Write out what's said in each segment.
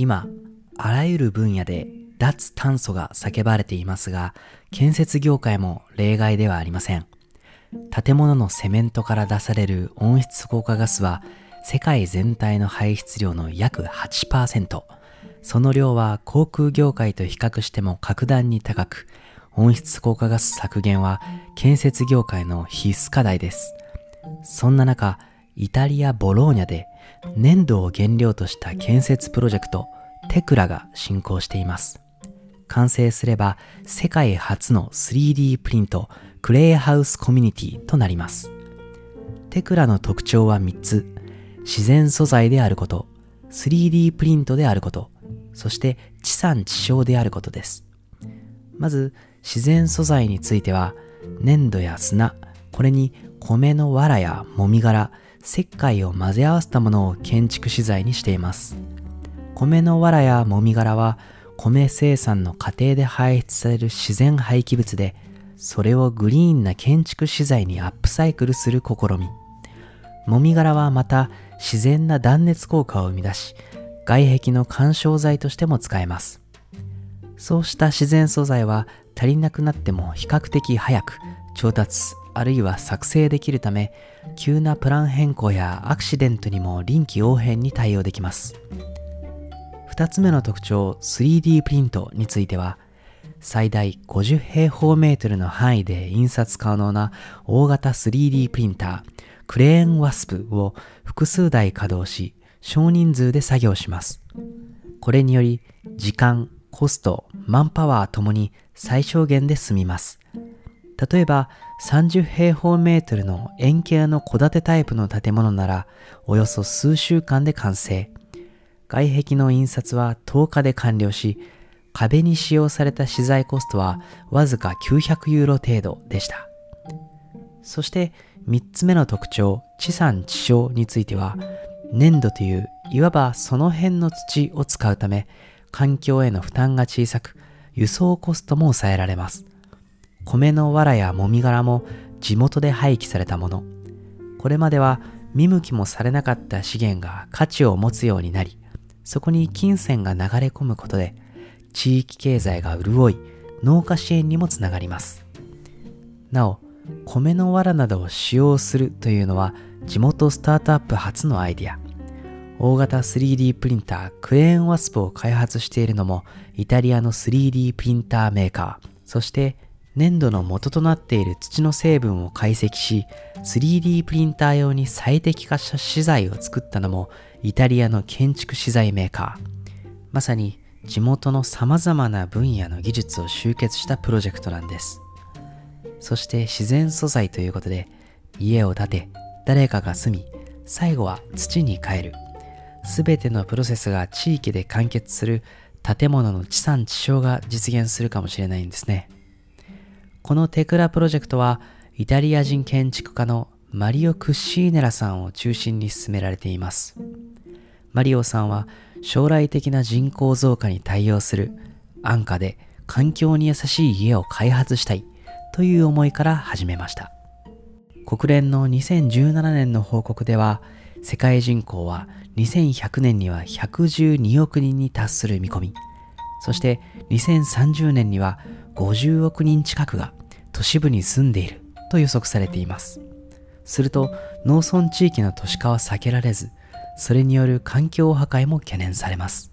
今、あらゆる分野で脱炭素が叫ばれていますが、建設業界も例外ではありません。建物のセメントから出される温室効果ガスは世界全体の排出量の約8%。その量は航空業界と比較しても格段に高く、温室効果ガス削減は建設業界の必須課題です。そんな中、イタリア・ボローニャで粘土を原料とした建設プロジェクトテクラが進行しています。完成すれば世界初の 3D プリントクレイハウスコミュニティとなります。テクラの特徴は3つ。自然素材であること、3D プリントであること、そして地産地消であることです。まず自然素材については粘土や砂、これに米の藁やもみ殻、石灰を混ぜ合わせたものを建築資材にしています。米の藁やもみ殻は米生産の過程で排出される自然廃棄物で、それをグリーンな建築資材にアップサイクルする試み。もみ殻はまた自然な断熱効果を生み出し、外壁の干渉剤としても使えます。そうした自然素材は足りなくなっても比較的早く調達あるいは作成できるため急なプラン変更やアクシデントにも臨機応変に対応できます2つ目の特徴 3D プリントについては最大50平方メートルの範囲で印刷可能な大型 3D プリンタークレーンワスプを複数台稼働し少人数で作業します。これにより時間コストマンパワーともに最小限で済みます。例えば30平方メートルの円形の戸建てタイプの建物ならおよそ数週間で完成。外壁の印刷は10日で完了し、壁に使用された資材コストはわずか900ユーロ程度でした。そして3つ目の特徴、地産地消については、粘土といういわばその辺の土を使うため、環境への負担が小さく、輸送コストも抑えられます。米の藁やもみ殻も地元で廃棄されたもの。これまでは見向きもされなかった資源が価値を持つようになり、そこに金銭が流れ込むことで地域経済が潤い農家支援にもつながります。なお米の藁などを使用するというのは地元スタートアップ初のアイデア。大型 3D プリンタークレーンワスプを開発しているのもイタリアの 3D プリンターメーカー。そして粘土の元となっている土の成分を解析し 3D プリンター用に最適化した資材を作ったのもイタリアの建築資材メーカー。まさに地元の様々な分野の技術を集結したプロジェクトなんです。そして自然素材ということで家を建て誰かが住み最後は土に帰る。全てのプロセスが地域で完結する建物の地産地消が実現するかもしれないんですね。このテクラプロジェクトはイタリア人建築家のマリオ・クッシーネラさんを中心に進められています。マリオさんは将来的な人口増加に対応する安価で環境に優しい家を開発したいという思いから始めました。国連の2017年の報告では世界人口は2100年には112億人に達する見込みそして2030年には50億人近くが都市部に住んでいると予測されています。すると農村地域の都市化は避けられず、それによる環境破壊も懸念されます。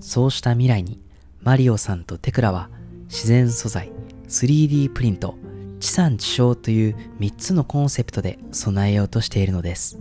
そうした未来にマリオさんとテクラは自然素材、3D プリント、地産地消という3つのコンセプトで備えようとしているのです。